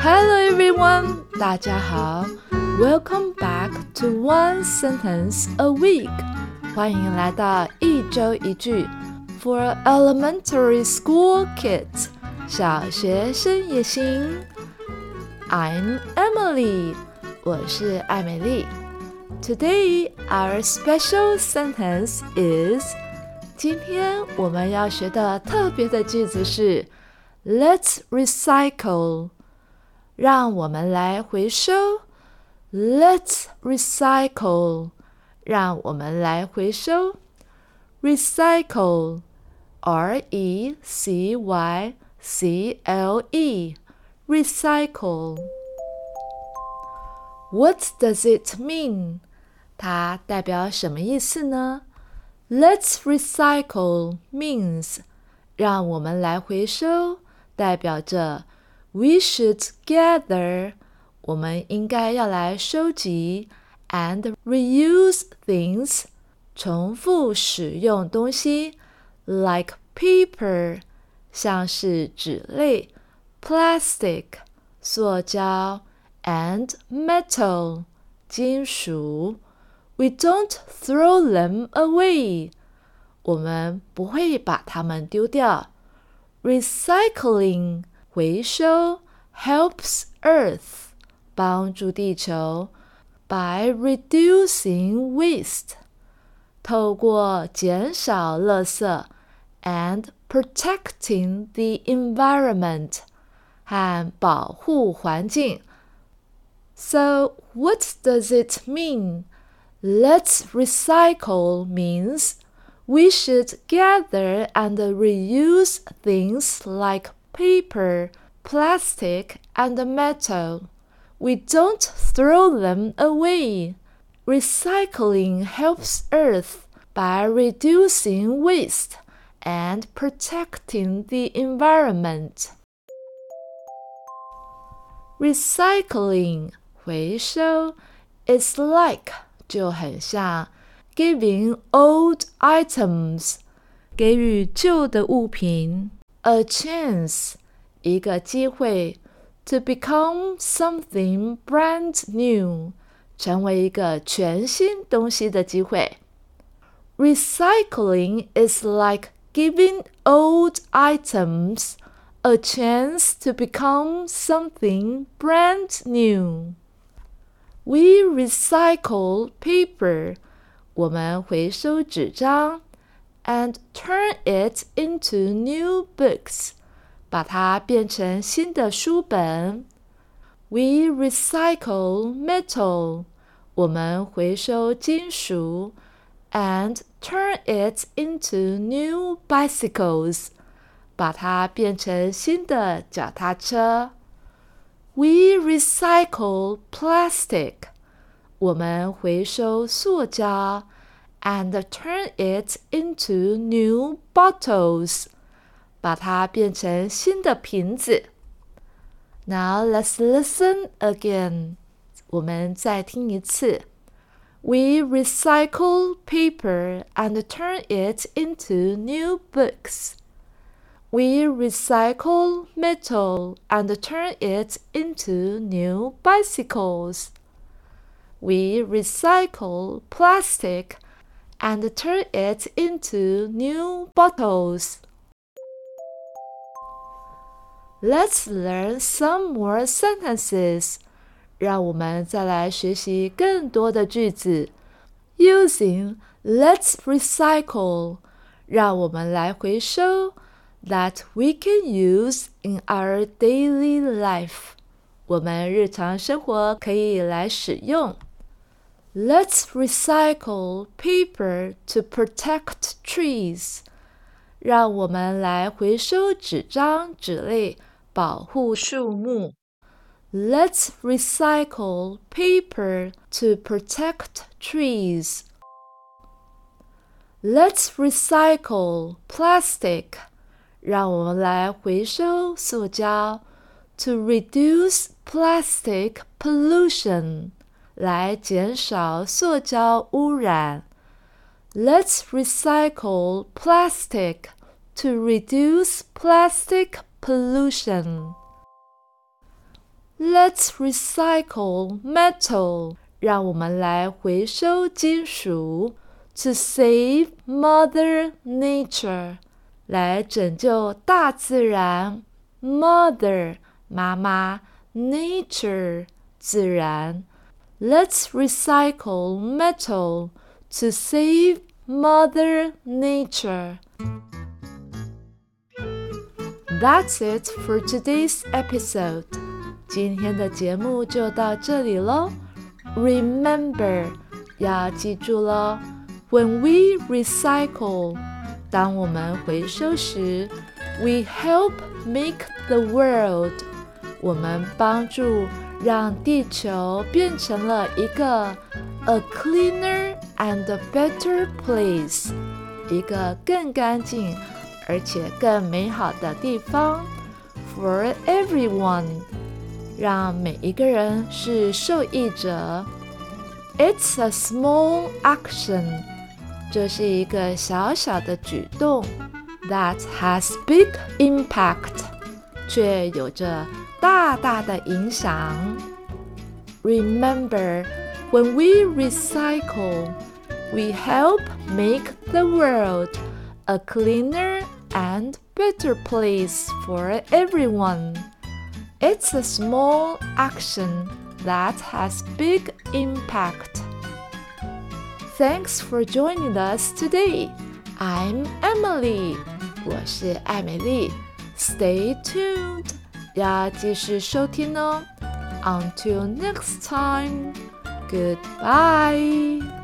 Hello everyone，大家好，Welcome back to One Sentence a Week，欢迎来到一周一句 For Elementary School Kids，小学生也行。I'm Emily，我是艾美丽。Today our special sentence is，今天我们要学的特别的句子是 Let's recycle。 让我们来回收。Let's recycle，让我们来回收。Recycle，R E C Y C L E，recycle。What does it mean？它代表什么意思呢？Let's recycle means，让我们来回收，代表着。 We should gather，我们应该要来收集，and reuse things，重复使用东西，like paper，像是纸类，plastic，塑胶，and metal，金属。We don't throw them away，我们不会把它们丢掉。Recycling。 回收 helps Earth 帮助地球 by reducing waste 透过减少垃圾 and protecting the environment 和保护环境。So what does it mean? Let's recycle means we should gather and reuse things like paper, plastic, and metal. We don't throw them away. Recycling helps Earth by reducing waste and protecting the environment. Recycling 回收 is like 就很像 giving old items 给予旧的物品 a chance，一个机会，to become something brand new，成为一个全新东西的机会。Recycling is like giving old items a chance to become something brand new. We recycle paper，我们回收纸张。 and turn it into new books，把它变成新的书本。We recycle metal，我们回收金属，and turn it into new bicycles，把它变成新的脚踏车。We recycle plastic，我们回收塑胶。 and turn it into new bottles，把它变成新的瓶子。Now let's listen again，我们再听一次。We recycle paper and turn it into new books. We recycle metal and turn it into new bicycles. We recycle plastic and turn it into new bottles. Let's learn some more sentences. 让我们再来学习更多的句子。Using "Let's recycle"，让我们来回收 that we can use in our daily life。我们日常生活可以来使用。 Let's recycle paper to protect trees. 让我们来回收纸张、纸类，保护树木。Let's recycle paper to protect trees. Let's recycle plastic. 让我们来回收塑胶，to reduce plastic pollution. 来减少塑胶污染。Let's recycle plastic to reduce plastic pollution. Let's recycle metal. 让我们来回收金属。To save Mother Nature. 来拯救大自然。Mother 妈妈，Nature 自然。 Let's recycle metal to save Mother Nature. That's it for today's episode. 今天的节目就到这里喽。Remember，要记住喽。When we recycle，当我们回收时，we help make the world。我们帮助 让地球变成了一个 a cleaner and better place，一个更干净而且更美好的地方，for everyone，让每一个人是受益者。It's a small action，这是一个小小的举动，that has big impact，却有着大大的影响。Remember, when we recycle, we help make the world a cleaner and better place for everyone. It's a small action that has big impact. Thanks for joining us today. I'm Emily. 我是艾美丽。Stay tuned. 要继续收听哦。Until next time. Goodbye.